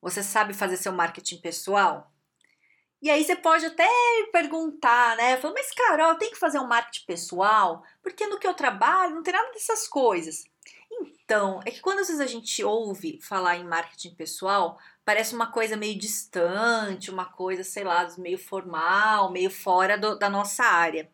você sabe fazer seu marketing pessoal? E aí você pode até perguntar, né? Falar, mas Carol, tem que fazer um marketing pessoal? Porque no que eu trabalho não tem nada dessas coisas. Então, é que quando às vezes a gente ouve falar em marketing pessoal, parece uma coisa meio distante, uma coisa, sei lá, meio formal, meio fora do, da nossa área.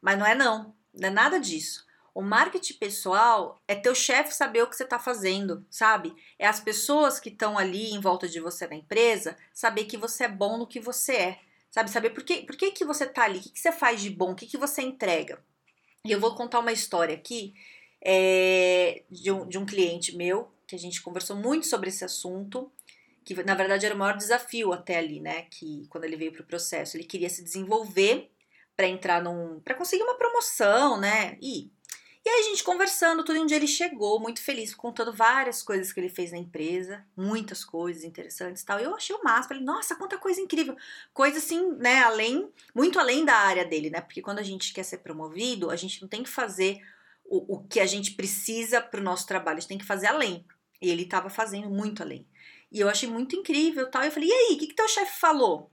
Mas não é não, não é nada disso. O marketing pessoal é teu chefe saber o que você está fazendo, sabe? É as pessoas que estão ali em volta de você na empresa saber que você é bom no que você é, sabe? Saber por que, por que, que você está ali, o que, que você faz de bom, o que, que você entrega. E eu vou contar uma história aqui é, de, um, de um cliente meu, que a gente conversou muito sobre esse assunto, que na verdade era o maior desafio até ali, né? Que quando ele veio para o processo, ele queria se desenvolver para entrar num. para conseguir uma promoção, né? E e aí a gente conversando, tudo um dia ele chegou muito feliz, contando várias coisas que ele fez na empresa, muitas coisas interessantes e tal. Eu achei o máximo, falei, nossa, quanta coisa incrível. Coisa assim, né, além, muito além da área dele, né? Porque quando a gente quer ser promovido, a gente não tem que fazer o, o que a gente precisa para o nosso trabalho, a gente tem que fazer além. E ele estava fazendo muito além. E eu achei muito incrível tal. E eu falei, e aí, o que, que teu chefe falou?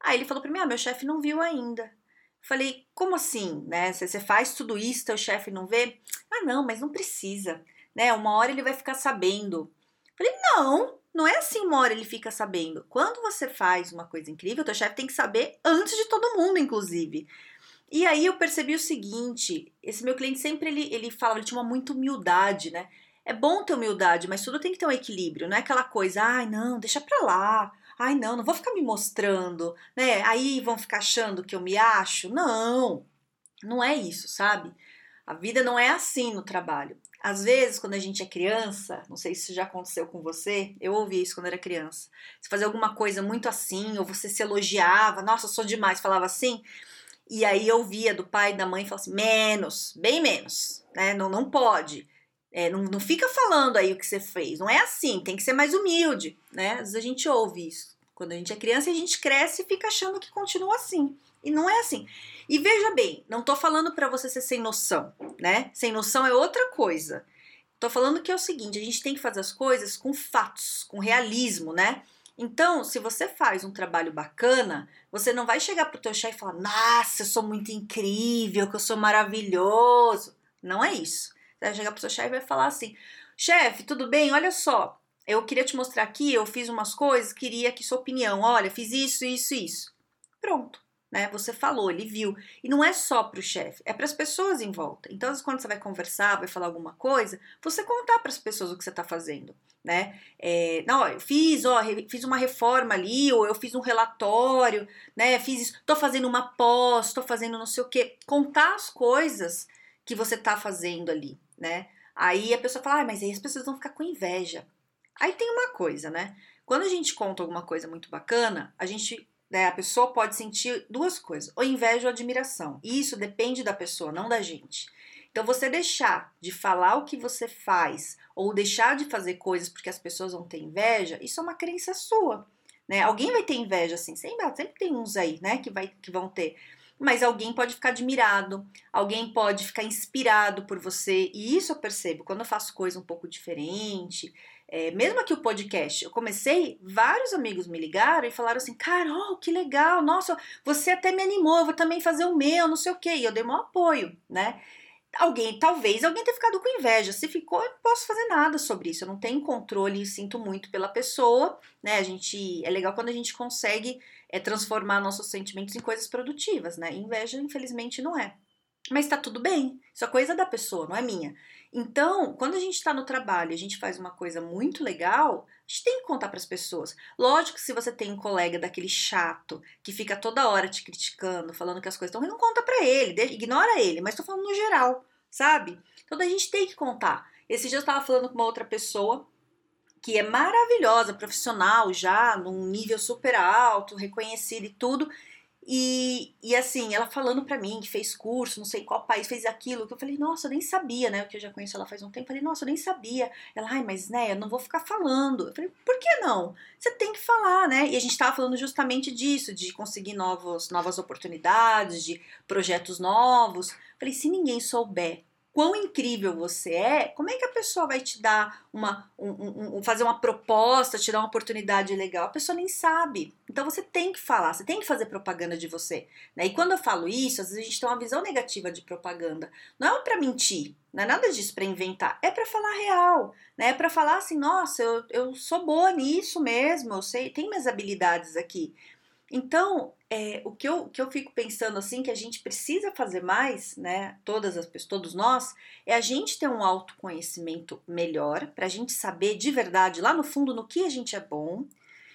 Aí ele falou para mim, ah, meu chefe não viu ainda. Falei, como assim, né? Você faz tudo isso, teu chefe não vê? Ah, não, mas não precisa, né? Uma hora ele vai ficar sabendo. Falei, não, não é assim uma hora ele fica sabendo. Quando você faz uma coisa incrível, teu chefe tem que saber antes de todo mundo, inclusive. E aí eu percebi o seguinte, esse meu cliente sempre ele, ele falava, ele tinha uma muita humildade, né? É bom ter humildade, mas tudo tem que ter um equilíbrio, não é aquela coisa, ai não, deixa pra lá, Ai, não, não vou ficar me mostrando, né? Aí vão ficar achando que eu me acho. Não, não é isso, sabe? A vida não é assim no trabalho. Às vezes, quando a gente é criança, não sei se isso já aconteceu com você, eu ouvi isso quando era criança. Você fazia alguma coisa muito assim, ou você se elogiava, nossa, sou demais, falava assim, e aí eu ouvia do pai e da mãe falar assim, menos, bem menos, né? Não, não pode. É, não, não fica falando aí o que você fez. Não é assim, tem que ser mais humilde, né? Às vezes a gente ouve isso. Quando a gente é criança, a gente cresce e fica achando que continua assim. E não é assim. E veja bem, não tô falando para você ser sem noção, né? Sem noção é outra coisa. Tô falando que é o seguinte, a gente tem que fazer as coisas com fatos, com realismo, né? Então, se você faz um trabalho bacana, você não vai chegar pro teu chefe e falar: "Nossa, eu sou muito incrível, que eu sou maravilhoso". Não é isso. Vai chegar pro seu chefe e vai falar assim: chefe, tudo bem? Olha só, eu queria te mostrar aqui, eu fiz umas coisas, queria aqui sua opinião. Olha, fiz isso, isso, isso. Pronto. Né? Você falou, ele viu. E não é só para o chefe, é para as pessoas em volta. Então, quando você vai conversar, vai falar alguma coisa, você contar para as pessoas o que você está fazendo, né? É, não, eu fiz, ó, fiz uma reforma ali, ou eu fiz um relatório, né? Fiz isso, tô fazendo uma pós, tô fazendo não sei o quê. Contar as coisas que você está fazendo ali, né? Aí a pessoa fala, ah, mas aí as pessoas vão ficar com inveja. Aí tem uma coisa, né? Quando a gente conta alguma coisa muito bacana, a gente, né, a pessoa pode sentir duas coisas, ou inveja ou admiração. E isso depende da pessoa, não da gente. Então, você deixar de falar o que você faz ou deixar de fazer coisas porque as pessoas vão ter inveja, isso é uma crença sua. Né? Alguém vai ter inveja, assim, sempre, sempre tem uns aí, né, que, vai, que vão ter mas alguém pode ficar admirado, alguém pode ficar inspirado por você, e isso eu percebo quando eu faço coisa um pouco diferente. É, mesmo aqui o podcast, eu comecei, vários amigos me ligaram e falaram assim: Carol, que legal, nossa, você até me animou, vou também fazer o meu, não sei o que, e eu dei meu apoio, né? Alguém, talvez alguém tenha ficado com inveja. Se ficou, eu não posso fazer nada sobre isso. Eu não tenho controle, sinto muito pela pessoa, né? A gente é legal quando a gente consegue é transformar nossos sentimentos em coisas produtivas, né? Inveja, infelizmente, não é. Mas tá tudo bem. Isso é coisa da pessoa, não é minha. Então, quando a gente está no trabalho e a gente faz uma coisa muito legal, a gente tem que contar para as pessoas. Lógico que se você tem um colega daquele chato que fica toda hora te criticando, falando que as coisas estão ruins, não conta para ele, ignora ele, mas tô falando no geral, sabe? Então a gente tem que contar. Esse dia eu estava falando com uma outra pessoa que é maravilhosa, profissional já, num nível super alto, reconhecida e tudo. E, e assim, ela falando pra mim que fez curso, não sei qual país, fez aquilo, que eu falei, nossa, eu nem sabia, né? Que eu já conheço ela faz um tempo. Eu falei, nossa, eu nem sabia. Ela, ai, mas né, eu não vou ficar falando. Eu falei, por que não? Você tem que falar, né? E a gente tava falando justamente disso, de conseguir novos, novas oportunidades, de projetos novos. Eu falei, se ninguém souber quão incrível você é, como é que a pessoa vai te dar uma, um, um, fazer uma proposta, te dar uma oportunidade legal? A pessoa nem sabe. Então você tem que falar, você tem que fazer propaganda de você. Né? E quando eu falo isso, às vezes a gente tem uma visão negativa de propaganda. Não é para mentir, não é nada disso para inventar, é para falar real, né? É para falar assim, nossa, eu, eu sou boa nisso mesmo, eu sei, tenho minhas habilidades aqui. Então, é, o que eu, que eu fico pensando assim, que a gente precisa fazer mais, né? Todas as pessoas, todos nós, é a gente ter um autoconhecimento melhor, para a gente saber de verdade, lá no fundo, no que a gente é bom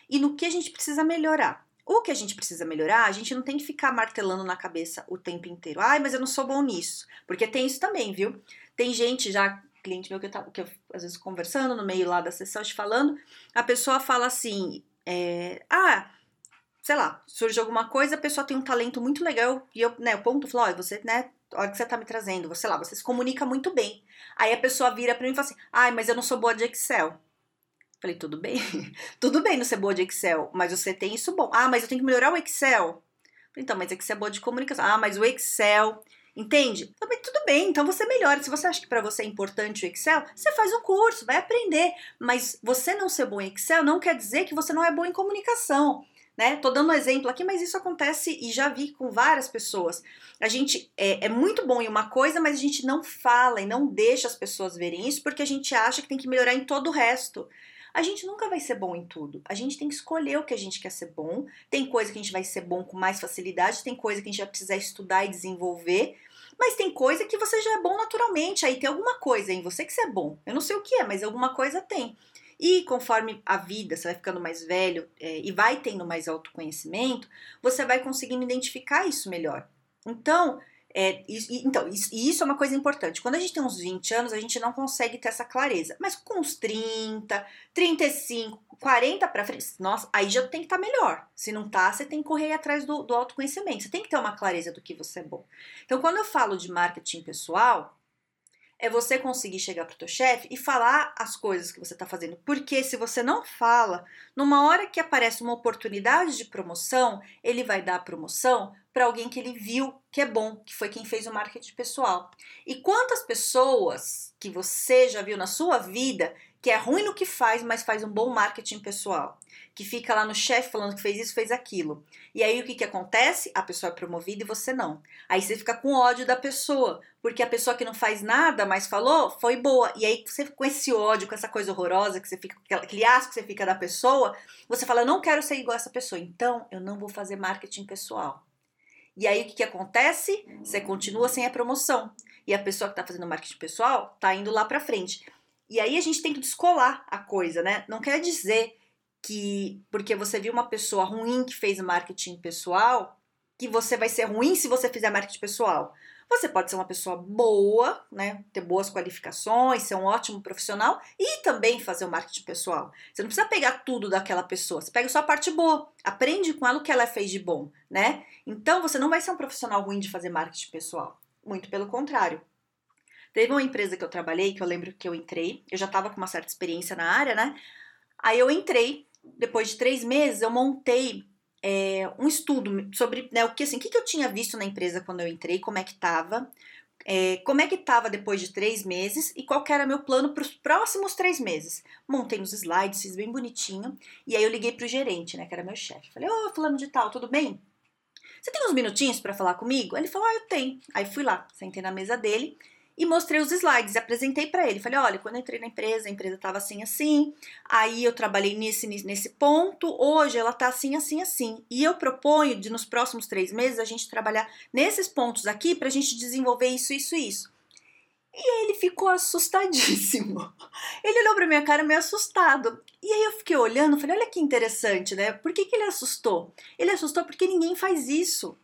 e no que a gente precisa melhorar. O que a gente precisa melhorar, a gente não tem que ficar martelando na cabeça o tempo inteiro. Ai, mas eu não sou bom nisso. Porque tem isso também, viu? Tem gente já, cliente meu que eu, tava, que eu às vezes conversando no meio lá da sessão, te falando, a pessoa fala assim: é, ah sei lá, surge alguma coisa, a pessoa tem um talento muito legal e eu, né, o ponto falo, olha, você, né, a hora que você tá me trazendo, você lá, você se comunica muito bem. Aí a pessoa vira para mim e fala assim: "Ai, mas eu não sou boa de Excel". Falei: "Tudo bem. Tudo bem não ser boa de Excel, mas você tem isso bom. Ah, mas eu tenho que melhorar o Excel". Falei, então, mas é que você é boa de comunicação. Ah, mas o Excel Entende? Também tudo bem, então você melhora. Se você acha que para você é importante o Excel, você faz um curso, vai aprender. Mas você não ser bom em Excel não quer dizer que você não é bom em comunicação né? Tô dando um exemplo aqui, mas isso acontece e já vi com várias pessoas. A gente é, é, muito bom em uma coisa, mas a gente não fala e não deixa as pessoas verem isso porque a gente acha que tem que melhorar em todo o resto. A gente nunca vai ser bom em tudo. A gente tem que escolher o que a gente quer ser bom. Tem coisa que a gente vai ser bom com mais facilidade, tem coisa que a gente vai precisar estudar e desenvolver. Mas tem coisa que você já é bom naturalmente. Aí tem alguma coisa em você que você é bom. Eu não sei o que é, mas alguma coisa tem. E conforme a vida, você vai ficando mais velho é, e vai tendo mais autoconhecimento, você vai conseguindo identificar isso melhor. Então, é, isso, então, isso, isso é uma coisa importante. Quando a gente tem uns 20 anos, a gente não consegue ter essa clareza. Mas com uns 30, 35, 40 para frente, nossa, aí já tem que estar tá melhor. Se não tá, você tem que correr atrás do, do autoconhecimento. Você tem que ter uma clareza do que você é bom. Então, quando eu falo de marketing pessoal, é você conseguir chegar pro teu chefe e falar as coisas que você está fazendo. Porque se você não fala, numa hora que aparece uma oportunidade de promoção, ele vai dar a promoção para alguém que ele viu que é bom, que foi quem fez o marketing pessoal. E quantas pessoas que você já viu na sua vida que é ruim no que faz, mas faz um bom marketing pessoal? que fica lá no chefe falando que fez isso, fez aquilo. E aí o que, que acontece? A pessoa é promovida e você não. Aí você fica com ódio da pessoa, porque a pessoa que não faz nada, mas falou, foi boa. E aí você com esse ódio, com essa coisa horrorosa que você fica, aquele asco que você fica da pessoa, você fala, eu não quero ser igual essa pessoa, então eu não vou fazer marketing pessoal. E aí o que, que acontece? Você continua sem a promoção. E a pessoa que está fazendo marketing pessoal está indo lá para frente. E aí a gente tem que descolar a coisa, né? Não quer dizer que porque você viu uma pessoa ruim que fez marketing pessoal, que você vai ser ruim se você fizer marketing pessoal. Você pode ser uma pessoa boa, né, ter boas qualificações, ser um ótimo profissional e também fazer o marketing pessoal. Você não precisa pegar tudo daquela pessoa, você pega só a parte boa, aprende com ela o que ela fez de bom, né? Então você não vai ser um profissional ruim de fazer marketing pessoal, muito pelo contrário. Teve uma empresa que eu trabalhei, que eu lembro que eu entrei, eu já estava com uma certa experiência na área, né? Aí eu entrei depois de três meses, eu montei é, um estudo sobre né, o que assim, o que, eu tinha visto na empresa quando eu entrei, como é que estava, é, como é que estava depois de três meses e qual era meu plano para os próximos três meses. Montei nos slides, fiz bem bonitinho, e aí eu liguei para o gerente, né, que era meu chefe. Falei, ô, oh, fulano de tal, tudo bem? Você tem uns minutinhos para falar comigo? Ele falou, ah, eu tenho. Aí fui lá, sentei na mesa dele e mostrei os slides, apresentei para ele. Falei: olha, quando eu entrei na empresa, a empresa estava assim, assim. Aí eu trabalhei nesse, nesse ponto. Hoje ela está assim, assim, assim. E eu proponho de nos próximos três meses a gente trabalhar nesses pontos aqui para a gente desenvolver isso, isso, isso. E ele ficou assustadíssimo. Ele olhou para minha cara meio assustado. E aí eu fiquei olhando, falei: olha que interessante, né? Por que, que ele assustou? Ele assustou porque ninguém faz isso.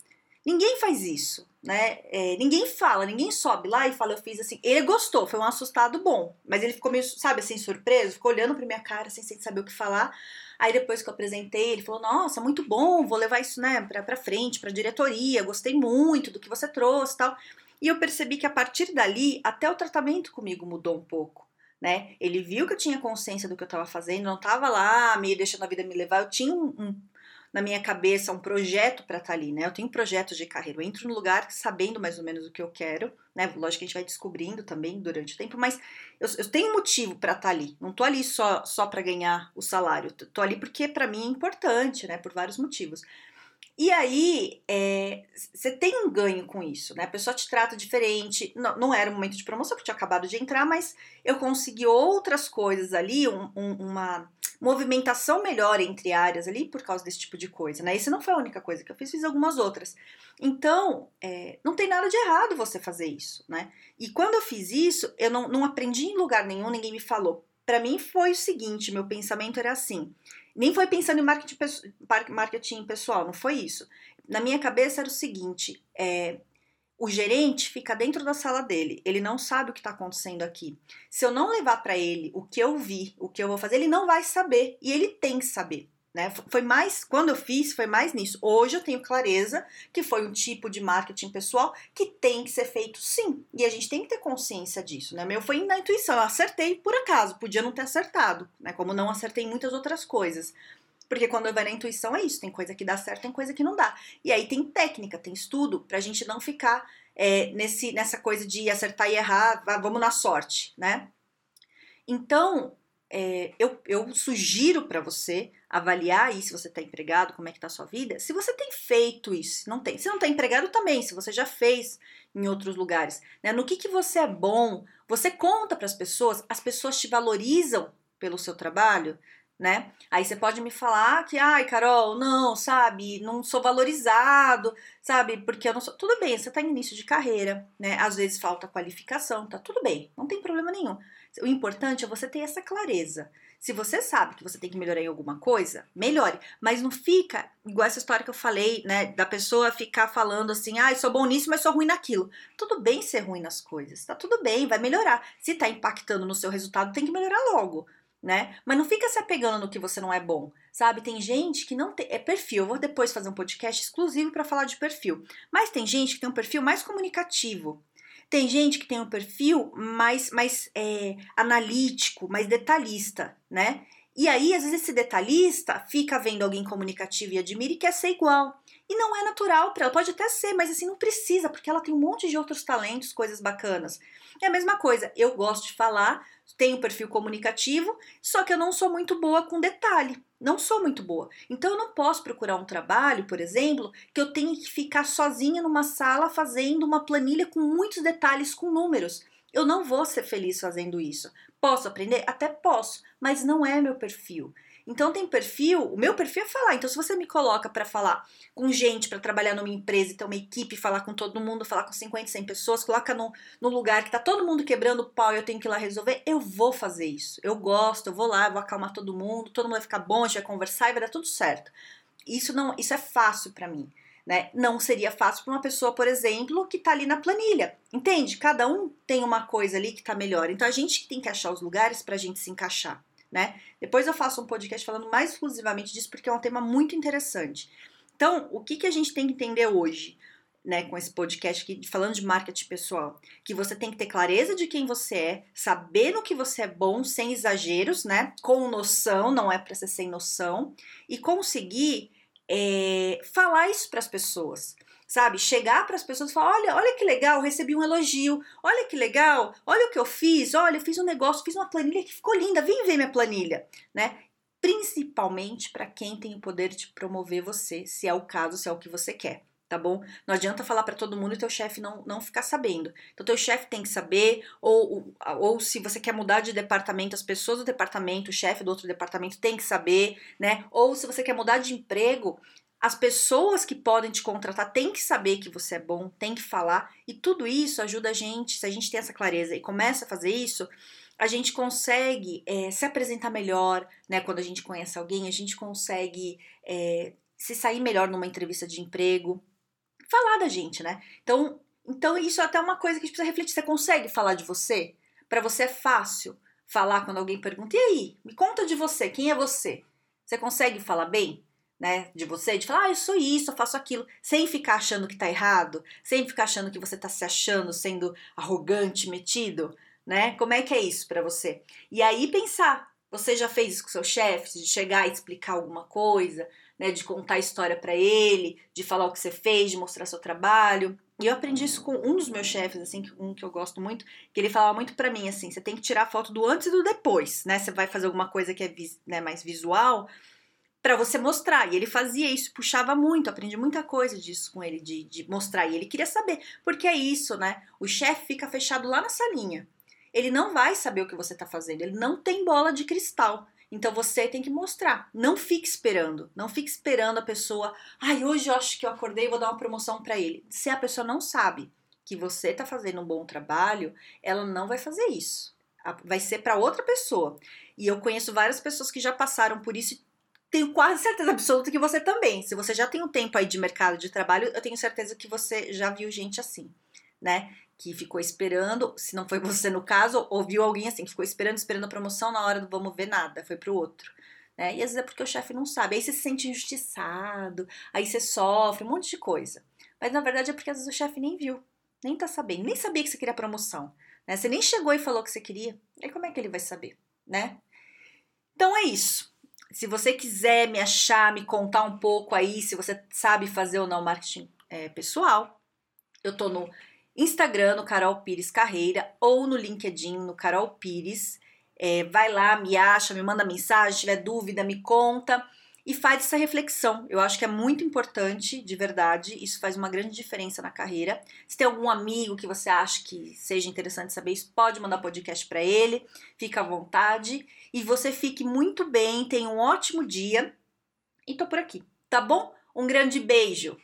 Ninguém faz isso, né? É, ninguém fala, ninguém sobe lá e fala, eu fiz assim. Ele gostou, foi um assustado bom, mas ele ficou meio, sabe, assim, surpreso, ficou olhando pra minha cara, assim, sem saber o que falar. Aí depois que eu apresentei, ele falou: Nossa, muito bom, vou levar isso, né, pra, pra frente, pra diretoria, gostei muito do que você trouxe tal. E eu percebi que a partir dali, até o tratamento comigo mudou um pouco. Né? Ele viu que eu tinha consciência do que eu estava fazendo, não estava lá me deixando a vida me levar. Eu tinha um, um, na minha cabeça um projeto para estar tá ali, né? Eu tenho projetos de carreira. Eu entro no lugar sabendo mais ou menos o que eu quero, né? Lógico que a gente vai descobrindo também durante o tempo, mas eu, eu tenho motivo para estar tá ali. Não tô ali só só para ganhar o salário. Tô ali porque para mim é importante, né? Por vários motivos. E aí, você é, tem um ganho com isso, né? A pessoa te trata diferente. Não, não era um momento de promoção, porque tinha acabado de entrar, mas eu consegui outras coisas ali, um, um, uma movimentação melhor entre áreas ali por causa desse tipo de coisa, né? Isso não foi a única coisa que eu fiz, fiz algumas outras. Então, é, não tem nada de errado você fazer isso, né? E quando eu fiz isso, eu não, não aprendi em lugar nenhum, ninguém me falou. Para mim foi o seguinte, meu pensamento era assim, nem foi pensando em marketing, marketing pessoal, não foi isso. Na minha cabeça era o seguinte: é, o gerente fica dentro da sala dele, ele não sabe o que está acontecendo aqui. Se eu não levar para ele o que eu vi, o que eu vou fazer, ele não vai saber e ele tem que saber. Né? Foi mais, quando eu fiz, foi mais nisso. Hoje eu tenho clareza que foi um tipo de marketing pessoal que tem que ser feito sim. E a gente tem que ter consciência disso, né? Meu foi na intuição, eu acertei por acaso, podia não ter acertado, né? Como não acertei muitas outras coisas. Porque quando vai na intuição é isso, tem coisa que dá certo, tem coisa que não dá. E aí tem técnica, tem estudo, pra gente não ficar é, nesse, nessa coisa de acertar e errar, vamos na sorte, né? Então, é, eu, eu sugiro para você avaliar aí se você está empregado, como é que está a sua vida, se você tem feito isso, não tem. Se não está empregado também, se você já fez em outros lugares, né? No que, que você é bom, você conta para as pessoas, as pessoas te valorizam pelo seu trabalho, né? Aí você pode me falar que, ai, Carol, não, sabe, não sou valorizado, sabe, porque eu não sou. Tudo bem, você está em início de carreira, né? Às vezes falta qualificação, tá tudo bem, não tem problema nenhum. O importante é você ter essa clareza. Se você sabe que você tem que melhorar em alguma coisa, melhore. Mas não fica igual essa história que eu falei, né? Da pessoa ficar falando assim, ah, sou bom nisso, mas sou ruim naquilo. Tudo bem ser ruim nas coisas, tá tudo bem, vai melhorar. Se tá impactando no seu resultado, tem que melhorar logo. Né? Mas não fica se apegando no que você não é bom, sabe? Tem gente que não tem. É perfil. Eu vou depois fazer um podcast exclusivo para falar de perfil. Mas tem gente que tem um perfil mais comunicativo. Tem gente que tem um perfil mais, mais é, analítico, mais detalhista, né? E aí, às vezes, esse detalhista fica vendo alguém comunicativo e admira e quer ser igual. E não é natural para ela, pode até ser, mas assim, não precisa, porque ela tem um monte de outros talentos, coisas bacanas. É a mesma coisa, eu gosto de falar, tenho perfil comunicativo, só que eu não sou muito boa com detalhe. Não sou muito boa. Então eu não posso procurar um trabalho, por exemplo, que eu tenha que ficar sozinha numa sala fazendo uma planilha com muitos detalhes com números. Eu não vou ser feliz fazendo isso. Posso aprender? Até posso, mas não é meu perfil. Então tem perfil, o meu perfil é falar. Então se você me coloca para falar com gente, para trabalhar numa empresa, ter uma equipe, falar com todo mundo, falar com 50, 100 pessoas, coloca no, lugar que tá todo mundo quebrando o pau e eu tenho que ir lá resolver, eu vou fazer isso. Eu gosto, eu vou lá, eu vou acalmar todo mundo, todo mundo vai ficar bom, a gente vai conversar e vai dar tudo certo. Isso não, isso é fácil para mim. Né? Não seria fácil para uma pessoa, por exemplo, que está ali na planilha. Entende? Cada um tem uma coisa ali que está melhor. Então a gente tem que achar os lugares para a gente se encaixar né? Depois eu faço um podcast falando mais exclusivamente disso, porque é um tema muito interessante. Então, o que, que a gente tem que entender hoje? Né, com esse podcast aqui, falando de marketing pessoal, que você tem que ter clareza de quem você é, saber no que você é bom, sem exageros, né? Com noção, não é para ser sem noção, e conseguir é, falar isso para as pessoas sabe? Chegar para as pessoas e falar: olha, olha que legal, recebi um elogio, olha que legal, olha o que eu fiz, olha, eu fiz um negócio, fiz uma planilha que ficou linda, vem ver minha planilha, né? Principalmente para quem tem o poder de promover você, se é o caso, se é o que você quer tá bom? Não adianta falar para todo mundo e teu chefe não, não ficar sabendo. Então, teu chefe tem que saber, ou, ou, ou se você quer mudar de departamento, as pessoas do departamento, o chefe do outro departamento tem que saber, né? Ou se você quer mudar de emprego, as pessoas que podem te contratar têm que saber que você é bom, tem que falar, e tudo isso ajuda a gente, se a gente tem essa clareza e começa a fazer isso, a gente consegue é, se apresentar melhor, né? Quando a gente conhece alguém, a gente consegue é, se sair melhor numa entrevista de emprego, falar da gente, né? Então, então isso é até uma coisa que a gente precisa refletir. Você consegue falar de você? Para você é fácil falar quando alguém pergunta: "E aí, me conta de você, quem é você?" Você consegue falar bem? Né, de você, de falar, ah, eu sou isso, eu faço aquilo, sem ficar achando que tá errado, sem ficar achando que você tá se achando, sendo arrogante, metido, né? Como é que é isso para você? E aí pensar, você já fez isso com seu chefe, de chegar e explicar alguma coisa, né, de contar a história para ele, de falar o que você fez, de mostrar seu trabalho. E eu aprendi isso com um dos meus chefes, assim, um que eu gosto muito, que ele falava muito para mim, assim, você tem que tirar foto do antes e do depois, né? Você vai fazer alguma coisa que é né, mais visual para você mostrar. E ele fazia isso, puxava muito, aprendi muita coisa disso com ele, de, de mostrar. E ele queria saber, porque é isso, né? O chefe fica fechado lá na salinha. Ele não vai saber o que você tá fazendo, ele não tem bola de cristal. Então você tem que mostrar. Não fique esperando. Não fique esperando a pessoa. Ai, hoje eu acho que eu acordei e vou dar uma promoção para ele. Se a pessoa não sabe que você está fazendo um bom trabalho, ela não vai fazer isso. Vai ser para outra pessoa. E eu conheço várias pessoas que já passaram por isso tenho quase certeza absoluta que você também. Se você já tem um tempo aí de mercado de trabalho, eu tenho certeza que você já viu gente assim, né? que ficou esperando, se não foi você no caso, ouviu alguém assim, que ficou esperando, esperando a promoção, na hora do vamos ver nada, foi pro outro. Né? E às vezes é porque o chefe não sabe, aí você se sente injustiçado, aí você sofre, um monte de coisa. Mas na verdade é porque às vezes o chefe nem viu, nem tá sabendo, nem sabia que você queria promoção. Né? Você nem chegou e falou que você queria, aí como é que ele vai saber, né? Então é isso. Se você quiser me achar, me contar um pouco aí, se você sabe fazer ou não marketing é, pessoal, eu tô no Instagram no Carol Pires Carreira ou no LinkedIn no Carol Pires. É, vai lá, me acha, me manda mensagem, se tiver dúvida, me conta e faz essa reflexão. Eu acho que é muito importante, de verdade, isso faz uma grande diferença na carreira. Se tem algum amigo que você acha que seja interessante saber isso, pode mandar podcast para ele, fica à vontade e você fique muito bem, tenha um ótimo dia e tô por aqui, tá bom? Um grande beijo!